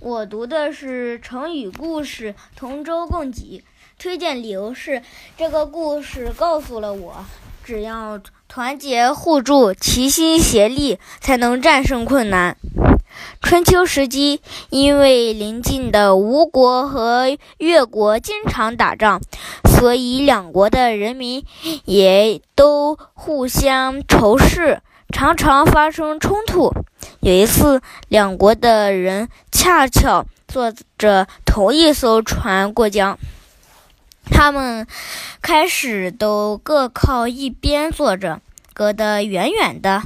我读的是成语故事《同舟共济》，推荐理由是这个故事告诉了我，只要团结互助、齐心协力，才能战胜困难。春秋时期，因为邻近的吴国和越国经常打仗，所以两国的人民也都互相仇视。常常发生冲突。有一次，两国的人恰巧坐着同一艘船过江，他们开始都各靠一边坐着，隔得远远的，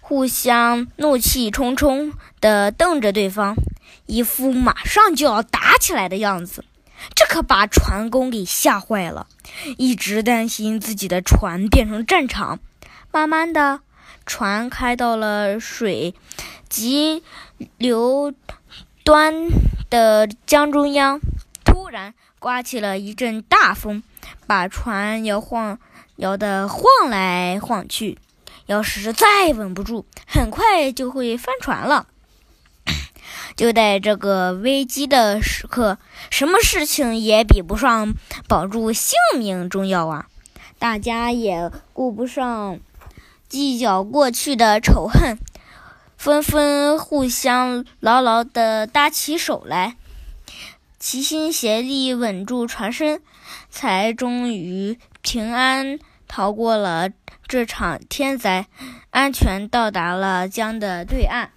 互相怒气冲冲地瞪着对方，一副马上就要打起来的样子。这可把船工给吓坏了，一直担心自己的船变成战场。慢慢的。船开到了水急流端的江中央，突然刮起了一阵大风，把船摇晃，摇得晃来晃去。要是再稳不住，很快就会翻船了。就在这个危机的时刻，什么事情也比不上保住性命重要啊！大家也顾不上。计较过去的仇恨，纷纷互相牢牢地搭起手来，齐心协力稳住船身，才终于平安逃过了这场天灾，安全到达了江的对岸。